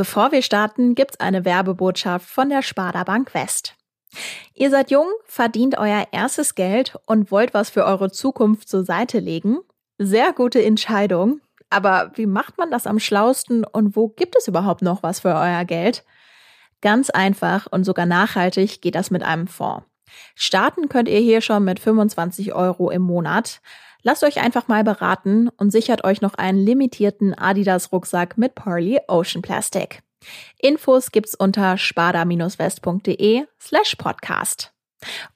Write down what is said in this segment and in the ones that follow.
Bevor wir starten, gibt's eine Werbebotschaft von der Sparda Bank West. Ihr seid jung, verdient euer erstes Geld und wollt was für eure Zukunft zur Seite legen? Sehr gute Entscheidung. Aber wie macht man das am schlausten und wo gibt es überhaupt noch was für euer Geld? Ganz einfach und sogar nachhaltig geht das mit einem Fonds. Starten könnt ihr hier schon mit 25 Euro im Monat. Lasst euch einfach mal beraten und sichert euch noch einen limitierten Adidas Rucksack mit Parley Ocean Plastic. Infos gibt's unter spada-west.de slash podcast.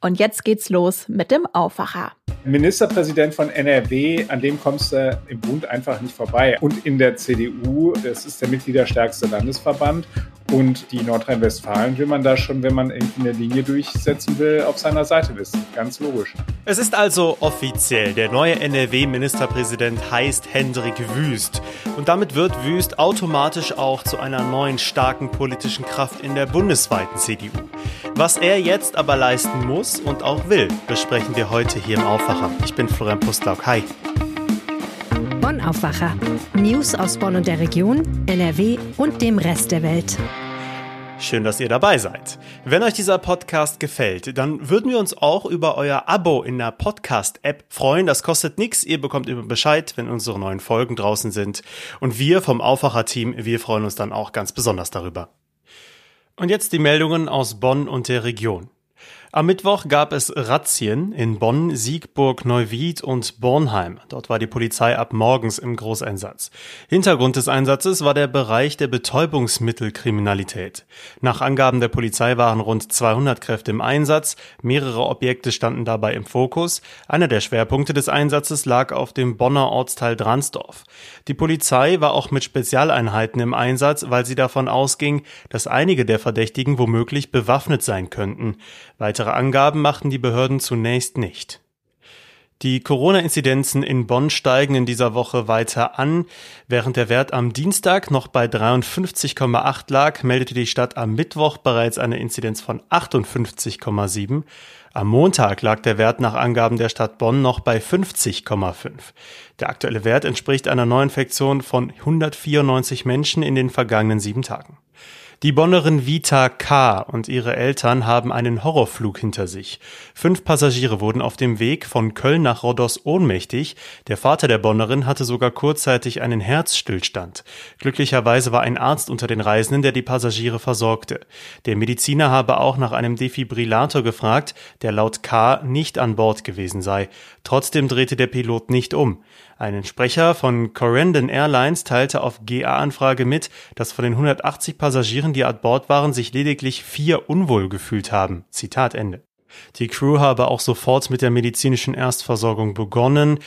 Und jetzt geht's los mit dem Aufwacher. Ministerpräsident von NRW, an dem kommst du im Bund einfach nicht vorbei. Und in der CDU, das ist der mitgliederstärkste Landesverband. Und die Nordrhein-Westfalen will man da schon, wenn man eine Linie durchsetzen will, auf seiner Seite wissen. Ganz logisch. Es ist also offiziell. Der neue NRW-Ministerpräsident heißt Hendrik Wüst. Und damit wird Wüst automatisch auch zu einer neuen starken politischen Kraft in der bundesweiten CDU. Was er jetzt aber leisten muss und auch will, besprechen wir heute hier im Aufwacher. Ich bin Florian Pustlauk. Hi. Bonn Aufwacher. News aus Bonn und der Region, NRW und dem Rest der Welt. Schön, dass ihr dabei seid. Wenn euch dieser Podcast gefällt, dann würden wir uns auch über euer Abo in der Podcast-App freuen. Das kostet nichts. Ihr bekommt immer Bescheid, wenn unsere neuen Folgen draußen sind. Und wir vom Aufwacher-Team, wir freuen uns dann auch ganz besonders darüber. Und jetzt die Meldungen aus Bonn und der Region. Am Mittwoch gab es Razzien in Bonn, Siegburg, Neuwied und Bornheim. Dort war die Polizei ab morgens im Großeinsatz. Hintergrund des Einsatzes war der Bereich der Betäubungsmittelkriminalität. Nach Angaben der Polizei waren rund 200 Kräfte im Einsatz. Mehrere Objekte standen dabei im Fokus. Einer der Schwerpunkte des Einsatzes lag auf dem Bonner Ortsteil Dransdorf. Die Polizei war auch mit Spezialeinheiten im Einsatz, weil sie davon ausging, dass einige der Verdächtigen womöglich bewaffnet sein könnten. Weitere Angaben machten die Behörden zunächst nicht. Die Corona-Inzidenzen in Bonn steigen in dieser Woche weiter an. Während der Wert am Dienstag noch bei 53,8 lag, meldete die Stadt am Mittwoch bereits eine Inzidenz von 58,7. Am Montag lag der Wert nach Angaben der Stadt Bonn noch bei 50,5. Der aktuelle Wert entspricht einer Neuinfektion von 194 Menschen in den vergangenen sieben Tagen. Die Bonnerin Vita K. und ihre Eltern haben einen Horrorflug hinter sich. Fünf Passagiere wurden auf dem Weg von Köln nach Rhodos ohnmächtig. Der Vater der Bonnerin hatte sogar kurzzeitig einen Herzstillstand. Glücklicherweise war ein Arzt unter den Reisenden, der die Passagiere versorgte. Der Mediziner habe auch nach einem Defibrillator gefragt, der laut K. nicht an Bord gewesen sei. Trotzdem drehte der Pilot nicht um. Ein Sprecher von Corendon Airlines teilte auf GA-Anfrage mit, dass von den 180 Passagieren, die an Bord waren, sich lediglich vier unwohl gefühlt haben. Zitat Ende. Die Crew habe auch sofort mit der medizinischen Erstversorgung begonnen.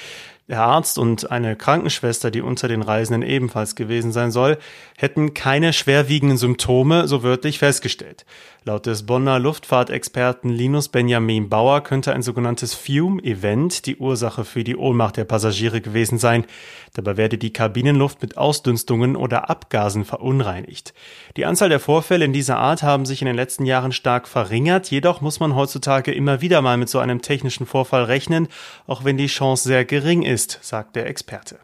Der Arzt und eine Krankenschwester, die unter den Reisenden ebenfalls gewesen sein soll, hätten keine schwerwiegenden Symptome so wörtlich festgestellt. Laut des Bonner Luftfahrtexperten Linus Benjamin Bauer könnte ein sogenanntes Fume-Event die Ursache für die Ohnmacht der Passagiere gewesen sein. Dabei werde die Kabinenluft mit Ausdünstungen oder Abgasen verunreinigt. Die Anzahl der Vorfälle in dieser Art haben sich in den letzten Jahren stark verringert, jedoch muss man heutzutage immer wieder mal mit so einem technischen Vorfall rechnen, auch wenn die Chance sehr gering ist, sagt der Experte.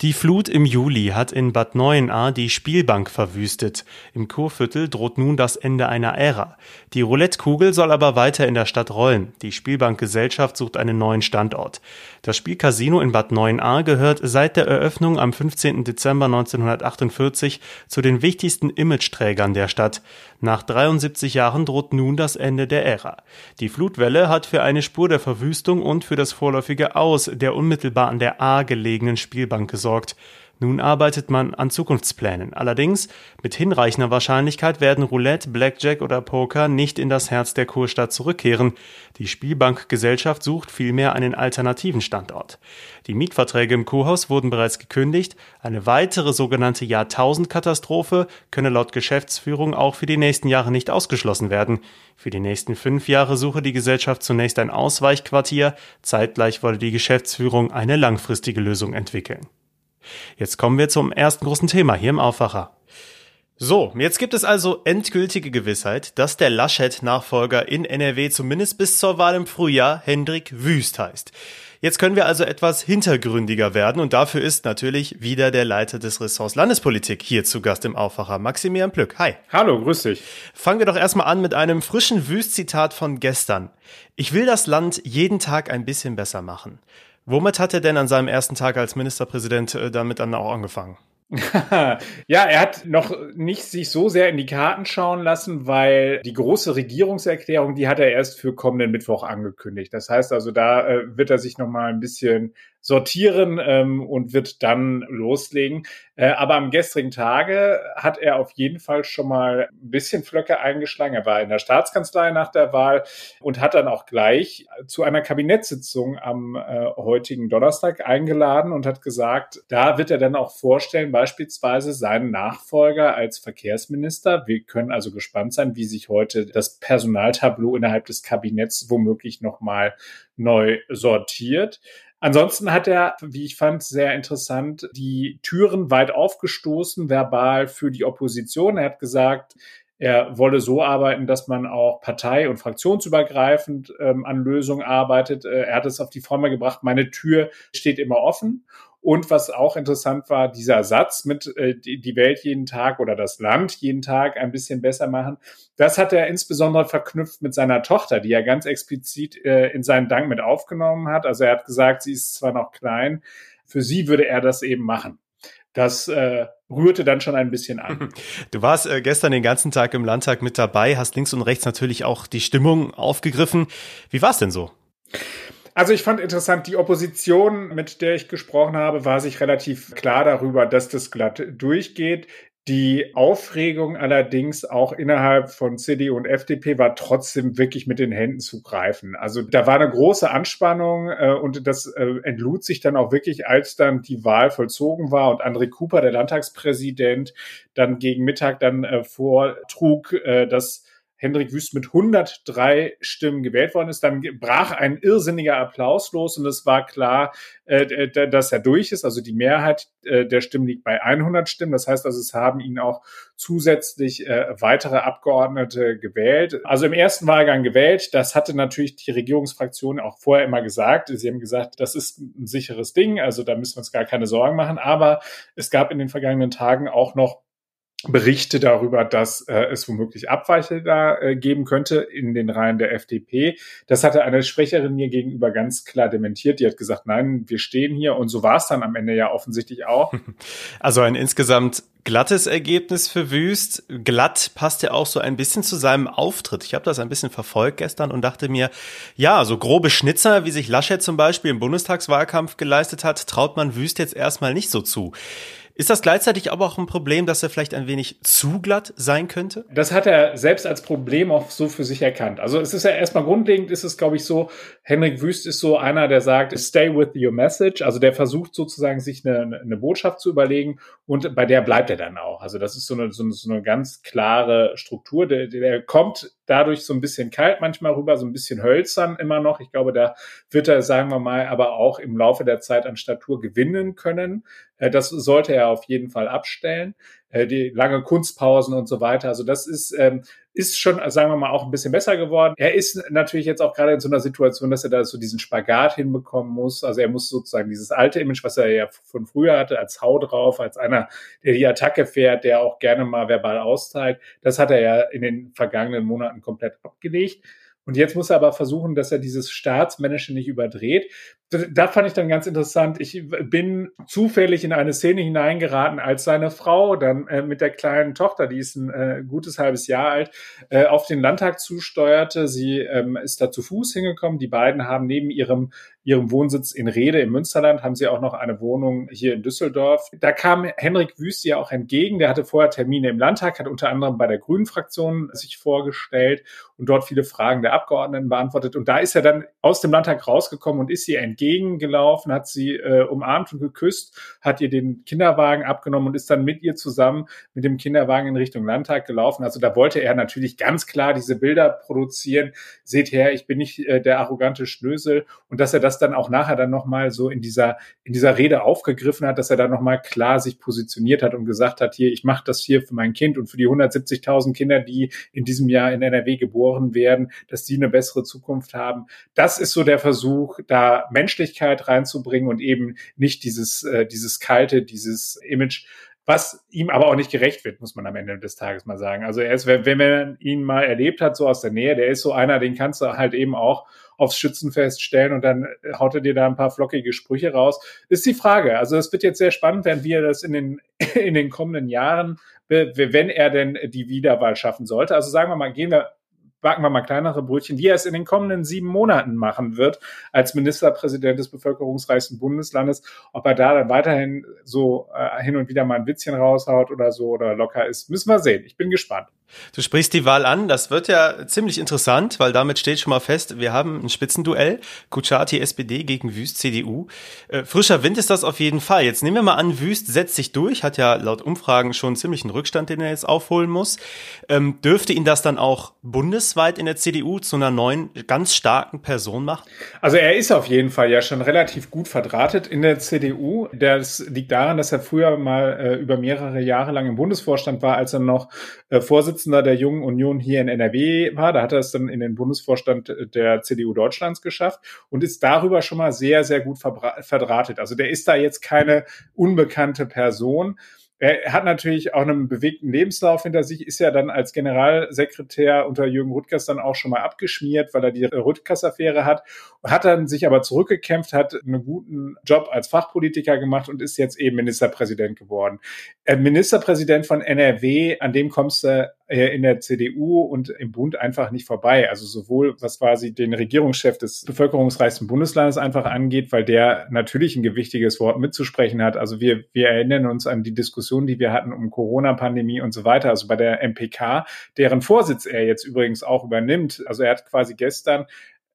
Die Flut im Juli hat in Bad Neuenahr die Spielbank verwüstet. Im Kurviertel droht nun das Ende einer Ära. Die Roulettekugel soll aber weiter in der Stadt rollen. Die Spielbankgesellschaft sucht einen neuen Standort. Das Spielcasino in Bad Neuenahr gehört seit der Eröffnung am 15. Dezember 1948 zu den wichtigsten Imageträgern der Stadt. Nach 73 Jahren droht nun das Ende der Ära. Die Flutwelle hat für eine Spur der Verwüstung und für das vorläufige Aus der unmittelbar an der A gelegenen Spielbank gesorgt. Nun arbeitet man an Zukunftsplänen. Allerdings, mit hinreichender Wahrscheinlichkeit werden Roulette, Blackjack oder Poker nicht in das Herz der Kurstadt zurückkehren. Die Spielbankgesellschaft sucht vielmehr einen alternativen Standort. Die Mietverträge im Kurhaus wurden bereits gekündigt. Eine weitere sogenannte Jahrtausendkatastrophe könne laut Geschäftsführung auch für die nächsten Jahre nicht ausgeschlossen werden. Für die nächsten fünf Jahre suche die Gesellschaft zunächst ein Ausweichquartier. Zeitgleich wolle die Geschäftsführung eine langfristige Lösung entwickeln. Jetzt kommen wir zum ersten großen Thema hier im Aufwacher. So, jetzt gibt es also endgültige Gewissheit, dass der Laschet-Nachfolger in NRW zumindest bis zur Wahl im Frühjahr Hendrik Wüst heißt. Jetzt können wir also etwas hintergründiger werden und dafür ist natürlich wieder der Leiter des Ressorts Landespolitik hier zu Gast im Aufwacher, Maximilian Plück. Hi. Hallo, grüß dich. Fangen wir doch erstmal an mit einem frischen Wüstzitat von gestern. Ich will das Land jeden Tag ein bisschen besser machen. Womit hat er denn an seinem ersten Tag als Ministerpräsident äh, damit dann auch angefangen? ja, er hat noch nicht sich so sehr in die Karten schauen lassen, weil die große Regierungserklärung, die hat er erst für kommenden Mittwoch angekündigt. Das heißt also, da äh, wird er sich noch mal ein bisschen sortieren ähm, und wird dann loslegen. Äh, aber am gestrigen Tage hat er auf jeden Fall schon mal ein bisschen Flöcke eingeschlagen. Er war in der Staatskanzlei nach der Wahl und hat dann auch gleich zu einer Kabinettssitzung am äh, heutigen Donnerstag eingeladen und hat gesagt, da wird er dann auch vorstellen, beispielsweise seinen Nachfolger als Verkehrsminister. Wir können also gespannt sein, wie sich heute das Personaltableau innerhalb des Kabinetts womöglich nochmal neu sortiert. Ansonsten hat er, wie ich fand, sehr interessant die Türen weit aufgestoßen, verbal für die Opposition. Er hat gesagt, er wolle so arbeiten, dass man auch partei- und fraktionsübergreifend ähm, an Lösungen arbeitet. Äh, er hat es auf die Formel gebracht, meine Tür steht immer offen. Und was auch interessant war, dieser Satz mit äh, die Welt jeden Tag oder das Land jeden Tag ein bisschen besser machen, das hat er insbesondere verknüpft mit seiner Tochter, die er ganz explizit äh, in seinen Dank mit aufgenommen hat. Also er hat gesagt, sie ist zwar noch klein, für sie würde er das eben machen. Das äh, rührte dann schon ein bisschen an. Du warst äh, gestern den ganzen Tag im Landtag mit dabei, hast links und rechts natürlich auch die Stimmung aufgegriffen. Wie war es denn so? Also ich fand interessant, die Opposition, mit der ich gesprochen habe, war sich relativ klar darüber, dass das glatt durchgeht. Die Aufregung allerdings auch innerhalb von CDU und FDP war trotzdem wirklich mit den Händen zu greifen. Also da war eine große Anspannung äh, und das äh, entlud sich dann auch wirklich, als dann die Wahl vollzogen war und André Cooper, der Landtagspräsident, dann gegen Mittag dann äh, vortrug, äh, dass Hendrik Wüst mit 103 Stimmen gewählt worden ist. Dann brach ein irrsinniger Applaus los und es war klar, äh, dass er durch ist. Also die Mehrheit äh, der Stimmen liegt bei 100 Stimmen. Das heißt also, es haben ihn auch zusätzlich äh, weitere Abgeordnete gewählt. Also im ersten Wahlgang gewählt. Das hatte natürlich die Regierungsfraktion auch vorher immer gesagt. Sie haben gesagt, das ist ein sicheres Ding. Also da müssen wir uns gar keine Sorgen machen. Aber es gab in den vergangenen Tagen auch noch Berichte darüber, dass äh, es womöglich Abweiche da äh, geben könnte in den Reihen der FDP. Das hatte eine Sprecherin mir gegenüber ganz klar dementiert. Die hat gesagt, nein, wir stehen hier. Und so war es dann am Ende ja offensichtlich auch. Also ein insgesamt glattes Ergebnis für Wüst. Glatt passt ja auch so ein bisschen zu seinem Auftritt. Ich habe das ein bisschen verfolgt gestern und dachte mir, ja, so grobe Schnitzer, wie sich Laschet zum Beispiel im Bundestagswahlkampf geleistet hat, traut man Wüst jetzt erstmal nicht so zu. Ist das gleichzeitig aber auch ein Problem, dass er vielleicht ein wenig zu glatt sein könnte? Das hat er selbst als Problem auch so für sich erkannt. Also es ist ja erstmal grundlegend, ist es glaube ich so, Henrik Wüst ist so einer, der sagt, stay with your message. Also der versucht sozusagen sich eine, eine Botschaft zu überlegen und bei der bleibt er dann auch. Also das ist so eine, so eine, so eine ganz klare Struktur. Der, der kommt dadurch so ein bisschen kalt manchmal rüber, so ein bisschen hölzern immer noch. Ich glaube, da wird er, sagen wir mal, aber auch im Laufe der Zeit an Statur gewinnen können. Äh, das sollte er auf jeden Fall abstellen. Äh, die lange Kunstpausen und so weiter. Also das ist, ähm, ist schon, sagen wir mal, auch ein bisschen besser geworden. Er ist natürlich jetzt auch gerade in so einer Situation, dass er da so diesen Spagat hinbekommen muss. Also er muss sozusagen dieses alte Image, was er ja von früher hatte, als Hau drauf, als einer, der die Attacke fährt, der auch gerne mal verbal austeilt, das hat er ja in den vergangenen Monaten komplett abgelegt. Und jetzt muss er aber versuchen, dass er dieses Staatsmännische nicht überdreht. Da fand ich dann ganz interessant. Ich bin zufällig in eine Szene hineingeraten, als seine Frau dann äh, mit der kleinen Tochter, die ist ein äh, gutes halbes Jahr alt, äh, auf den Landtag zusteuerte. Sie ähm, ist da zu Fuß hingekommen. Die beiden haben neben ihrem ihrem Wohnsitz in Rede im Münsterland haben sie auch noch eine Wohnung hier in Düsseldorf. Da kam Henrik Wüst ja auch entgegen. Der hatte vorher Termine im Landtag, hat unter anderem bei der Grünen Fraktion sich vorgestellt und dort viele Fragen der Abgeordneten beantwortet. Und da ist er dann aus dem Landtag rausgekommen und ist ihr entgegengelaufen, hat sie äh, umarmt und geküsst, hat ihr den Kinderwagen abgenommen und ist dann mit ihr zusammen mit dem Kinderwagen in Richtung Landtag gelaufen. Also da wollte er natürlich ganz klar diese Bilder produzieren. Seht her, ich bin nicht äh, der arrogante Schnösel und dass er das das dann auch nachher dann nochmal so in dieser, in dieser Rede aufgegriffen hat, dass er dann nochmal klar sich positioniert hat und gesagt hat, hier, ich mache das hier für mein Kind und für die 170.000 Kinder, die in diesem Jahr in NRW geboren werden, dass die eine bessere Zukunft haben. Das ist so der Versuch, da Menschlichkeit reinzubringen und eben nicht dieses, äh, dieses kalte, dieses Image, was ihm aber auch nicht gerecht wird, muss man am Ende des Tages mal sagen. Also er ist, wenn man ihn mal erlebt hat, so aus der Nähe, der ist so einer, den kannst du halt eben auch aufs Schützenfest stellen und dann haut er dir da ein paar flockige Sprüche raus. Ist die Frage. Also es wird jetzt sehr spannend werden, wie er das in den, in den kommenden Jahren, wenn er denn die Wiederwahl schaffen sollte. Also sagen wir mal, gehen wir backen wir mal kleinere Brötchen, wie er es in den kommenden sieben Monaten machen wird als Ministerpräsident des bevölkerungsreichsten Bundeslandes. Ob er da dann weiterhin so äh, hin und wieder mal ein Witzchen raushaut oder so oder locker ist, müssen wir sehen. Ich bin gespannt. Du sprichst die Wahl an, das wird ja ziemlich interessant, weil damit steht schon mal fest, wir haben ein Spitzenduell, Kuchati SPD gegen Wüst CDU. Äh, frischer Wind ist das auf jeden Fall. Jetzt nehmen wir mal an, Wüst setzt sich durch, hat ja laut Umfragen schon ziemlich einen Rückstand, den er jetzt aufholen muss. Ähm, dürfte ihn das dann auch bundesweit in der CDU zu einer neuen, ganz starken Person machen? Also er ist auf jeden Fall ja schon relativ gut verdrahtet in der CDU. Das liegt daran, dass er früher mal äh, über mehrere Jahre lang im Bundesvorstand war, als er noch äh, Vorsitzender Vorsitzender der Jungen Union hier in NRW war. Da hat er es dann in den Bundesvorstand der CDU Deutschlands geschafft und ist darüber schon mal sehr, sehr gut verdrahtet. Also der ist da jetzt keine unbekannte Person. Er hat natürlich auch einen bewegten Lebenslauf hinter sich, ist ja dann als Generalsekretär unter Jürgen Rüttgers dann auch schon mal abgeschmiert, weil er die Rüttgers-Affäre hat, hat dann sich aber zurückgekämpft, hat einen guten Job als Fachpolitiker gemacht und ist jetzt eben Ministerpräsident geworden. Äh, Ministerpräsident von NRW, an dem kommst du äh, in der CDU und im Bund einfach nicht vorbei. Also sowohl, was quasi den Regierungschef des bevölkerungsreichsten Bundeslandes einfach angeht, weil der natürlich ein gewichtiges Wort mitzusprechen hat. Also wir, wir erinnern uns an die Diskussion, die wir hatten um Corona-Pandemie und so weiter. Also bei der MPK, deren Vorsitz er jetzt übrigens auch übernimmt. Also er hat quasi gestern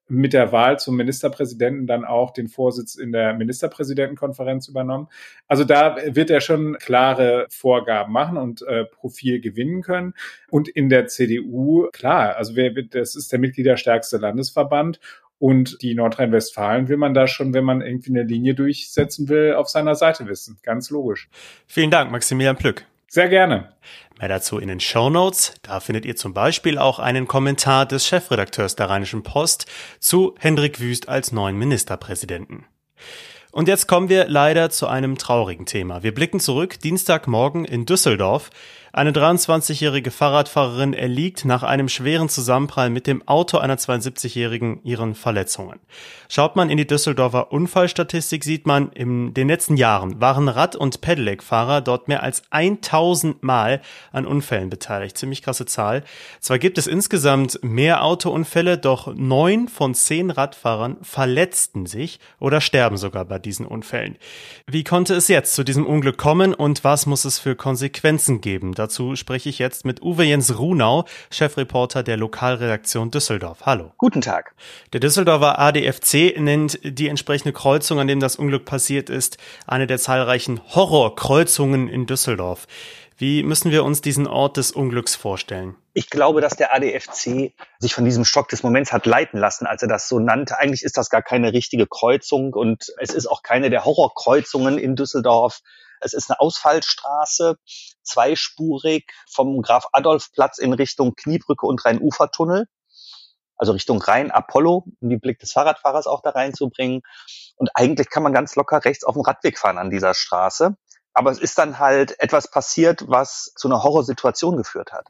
mit der Wahl zum Ministerpräsidenten dann auch den Vorsitz in der Ministerpräsidentenkonferenz übernommen. Also da wird er schon klare Vorgaben machen und äh, Profil gewinnen können. Und in der CDU, klar, also wer, das ist der mitgliederstärkste Landesverband und die Nordrhein-Westfalen will man da schon, wenn man irgendwie eine Linie durchsetzen will, auf seiner Seite wissen. Ganz logisch. Vielen Dank, Maximilian Plück. Sehr gerne. Mehr dazu in den Show Notes. Da findet ihr zum Beispiel auch einen Kommentar des Chefredakteurs der Rheinischen Post zu Hendrik Wüst als neuen Ministerpräsidenten. Und jetzt kommen wir leider zu einem traurigen Thema. Wir blicken zurück, Dienstagmorgen in Düsseldorf. Eine 23-jährige Fahrradfahrerin erliegt nach einem schweren Zusammenprall mit dem Auto einer 72-jährigen ihren Verletzungen. Schaut man in die Düsseldorfer Unfallstatistik, sieht man, in den letzten Jahren waren Rad- und Pedelec-Fahrer dort mehr als 1000 Mal an Unfällen beteiligt. Ziemlich krasse Zahl. Zwar gibt es insgesamt mehr Autounfälle, doch neun von zehn Radfahrern verletzten sich oder sterben sogar bei diesen Unfällen. Wie konnte es jetzt zu diesem Unglück kommen und was muss es für Konsequenzen geben? Dazu spreche ich jetzt mit Uwe Jens Runau, Chefreporter der Lokalredaktion Düsseldorf. Hallo. Guten Tag. Der Düsseldorfer ADFC nennt die entsprechende Kreuzung, an dem das Unglück passiert ist, eine der zahlreichen Horrorkreuzungen in Düsseldorf. Wie müssen wir uns diesen Ort des Unglücks vorstellen? Ich glaube, dass der ADFC sich von diesem Schock des Moments hat leiten lassen, als er das so nannte. Eigentlich ist das gar keine richtige Kreuzung und es ist auch keine der Horrorkreuzungen in Düsseldorf. Es ist eine Ausfallstraße, zweispurig vom Graf Adolf Platz in Richtung Kniebrücke und Rhein-Ufer-Tunnel. Also Richtung Rhein-Apollo, um den Blick des Fahrradfahrers auch da reinzubringen. Und eigentlich kann man ganz locker rechts auf dem Radweg fahren an dieser Straße. Aber es ist dann halt etwas passiert, was zu einer Horrorsituation geführt hat.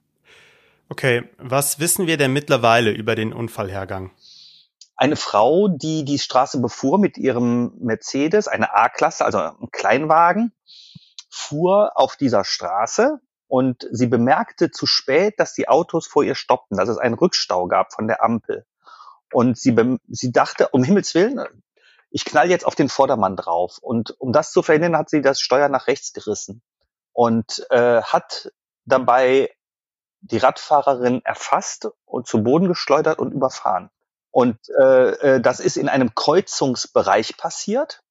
Okay, was wissen wir denn mittlerweile über den Unfallhergang? Eine Frau, die die Straße befuhr mit ihrem Mercedes, eine A-Klasse, also ein Kleinwagen, fuhr auf dieser Straße und sie bemerkte zu spät, dass die Autos vor ihr stoppten, dass es einen Rückstau gab von der Ampel. Und sie, sie dachte, um Himmels Willen, ich knall jetzt auf den Vordermann drauf. Und um das zu verhindern, hat sie das Steuer nach rechts gerissen und äh, hat dabei die Radfahrerin erfasst und zu Boden geschleudert und überfahren. Und äh, äh, das ist in einem Kreuzungsbereich passiert.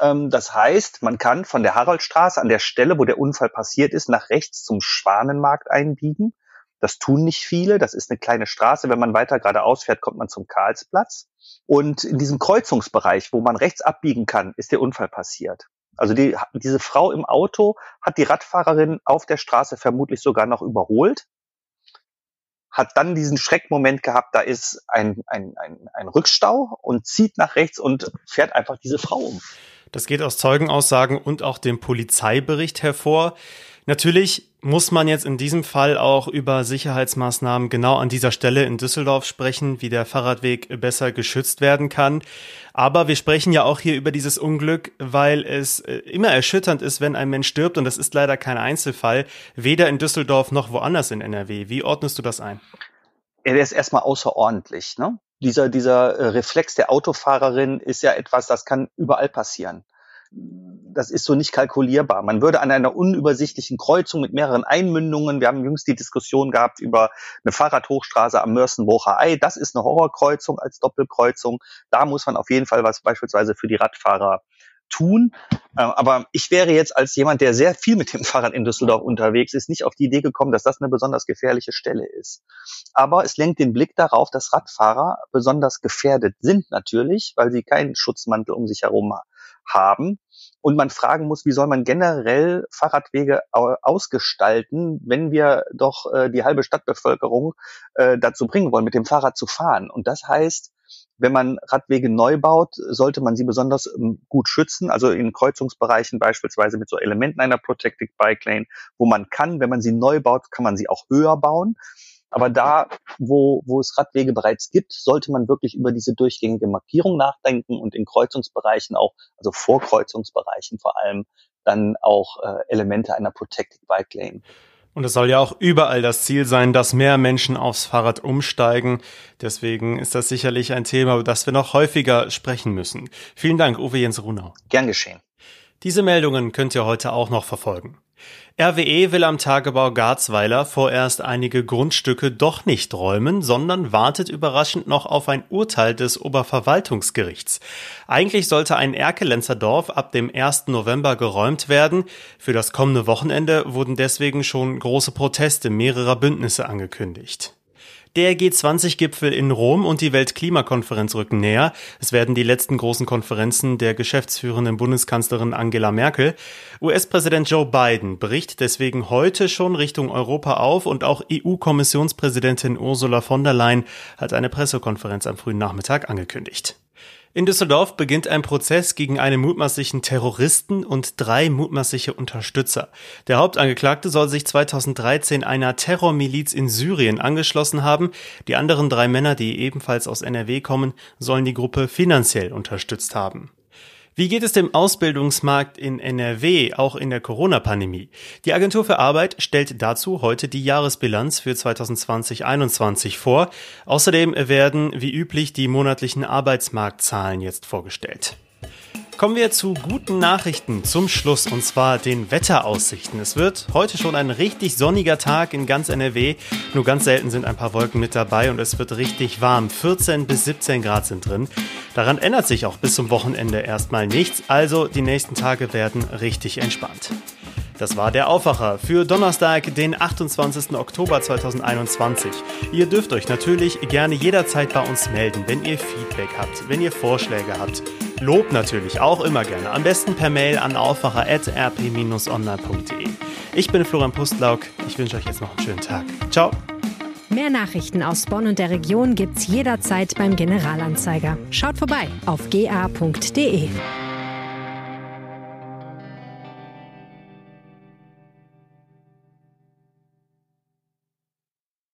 Ähm, das heißt, man kann von der Haroldstraße an der Stelle, wo der Unfall passiert ist, nach rechts zum Schwanenmarkt einbiegen. Das tun nicht viele. Das ist eine kleine Straße. Wenn man weiter geradeaus fährt, kommt man zum Karlsplatz. Und in diesem Kreuzungsbereich, wo man rechts abbiegen kann, ist der Unfall passiert. Also die, diese Frau im Auto hat die Radfahrerin auf der Straße vermutlich sogar noch überholt, hat dann diesen Schreckmoment gehabt, da ist ein, ein, ein, ein Rückstau und zieht nach rechts und fährt einfach diese Frau um. Das geht aus Zeugenaussagen und auch dem Polizeibericht hervor. Natürlich muss man jetzt in diesem Fall auch über Sicherheitsmaßnahmen genau an dieser Stelle in Düsseldorf sprechen, wie der Fahrradweg besser geschützt werden kann. Aber wir sprechen ja auch hier über dieses Unglück, weil es äh, immer erschütternd ist, wenn ein Mensch stirbt. Und das ist leider kein Einzelfall, weder in Düsseldorf noch woanders in NRW. Wie ordnest du das ein? Er ist erstmal außerordentlich. Ne? Dieser, dieser äh, Reflex der Autofahrerin ist ja etwas, das kann überall passieren das ist so nicht kalkulierbar. Man würde an einer unübersichtlichen Kreuzung mit mehreren Einmündungen, wir haben jüngst die Diskussion gehabt über eine Fahrradhochstraße am Mörsenbrucher Ei, das ist eine Horrorkreuzung als Doppelkreuzung. Da muss man auf jeden Fall was beispielsweise für die Radfahrer tun. Ähm, aber ich wäre jetzt als jemand, der sehr viel mit dem Fahrrad in Düsseldorf unterwegs ist, nicht auf die Idee gekommen, dass das eine besonders gefährliche Stelle ist. Aber es lenkt den Blick darauf, dass Radfahrer besonders gefährdet sind natürlich, weil sie keinen Schutzmantel um sich herum haben und man fragen muss, wie soll man generell Fahrradwege ausgestalten, wenn wir doch äh, die halbe Stadtbevölkerung äh, dazu bringen wollen, mit dem Fahrrad zu fahren. Und das heißt, wenn man Radwege neu baut, sollte man sie besonders ähm, gut schützen, also in Kreuzungsbereichen beispielsweise mit so Elementen einer Protected Bike Lane, wo man kann, wenn man sie neu baut, kann man sie auch höher bauen. Aber da, wo, wo es Radwege bereits gibt, sollte man wirklich über diese durchgängige Markierung nachdenken und in Kreuzungsbereichen auch, also Vorkreuzungsbereichen vor allem, dann auch äh, Elemente einer Protected Bike Lane. Und es soll ja auch überall das Ziel sein, dass mehr Menschen aufs Fahrrad umsteigen. Deswegen ist das sicherlich ein Thema, über das wir noch häufiger sprechen müssen. Vielen Dank, Uwe Jens Runau. Gern geschehen. Diese Meldungen könnt ihr heute auch noch verfolgen. RWE will am Tagebau Garzweiler vorerst einige Grundstücke doch nicht räumen, sondern wartet überraschend noch auf ein Urteil des Oberverwaltungsgerichts. Eigentlich sollte ein Erkelenzer Dorf ab dem 1. November geräumt werden. Für das kommende Wochenende wurden deswegen schon große Proteste mehrerer Bündnisse angekündigt. Der G20-Gipfel in Rom und die Weltklimakonferenz rücken näher. Es werden die letzten großen Konferenzen der geschäftsführenden Bundeskanzlerin Angela Merkel. US-Präsident Joe Biden bricht deswegen heute schon Richtung Europa auf und auch EU-Kommissionspräsidentin Ursula von der Leyen hat eine Pressekonferenz am frühen Nachmittag angekündigt. In Düsseldorf beginnt ein Prozess gegen einen mutmaßlichen Terroristen und drei mutmaßliche Unterstützer. Der Hauptangeklagte soll sich 2013 einer Terrormiliz in Syrien angeschlossen haben. Die anderen drei Männer, die ebenfalls aus NRW kommen, sollen die Gruppe finanziell unterstützt haben. Wie geht es dem Ausbildungsmarkt in NRW, auch in der Corona-Pandemie? Die Agentur für Arbeit stellt dazu heute die Jahresbilanz für 2020-21 vor. Außerdem werden, wie üblich, die monatlichen Arbeitsmarktzahlen jetzt vorgestellt. Kommen wir zu guten Nachrichten zum Schluss und zwar den Wetteraussichten. Es wird heute schon ein richtig sonniger Tag in ganz NRW. Nur ganz selten sind ein paar Wolken mit dabei und es wird richtig warm. 14 bis 17 Grad sind drin. Daran ändert sich auch bis zum Wochenende erstmal nichts, also die nächsten Tage werden richtig entspannt. Das war der Aufwacher für Donnerstag, den 28. Oktober 2021. Ihr dürft euch natürlich gerne jederzeit bei uns melden, wenn ihr Feedback habt, wenn ihr Vorschläge habt. Lob natürlich auch immer gerne. Am besten per Mail an aufwacher.rp-online.de. Ich bin Florian Pustlauk. Ich wünsche euch jetzt noch einen schönen Tag. Ciao. Mehr Nachrichten aus Bonn und der Region gibt's jederzeit beim Generalanzeiger. Schaut vorbei auf ga.de.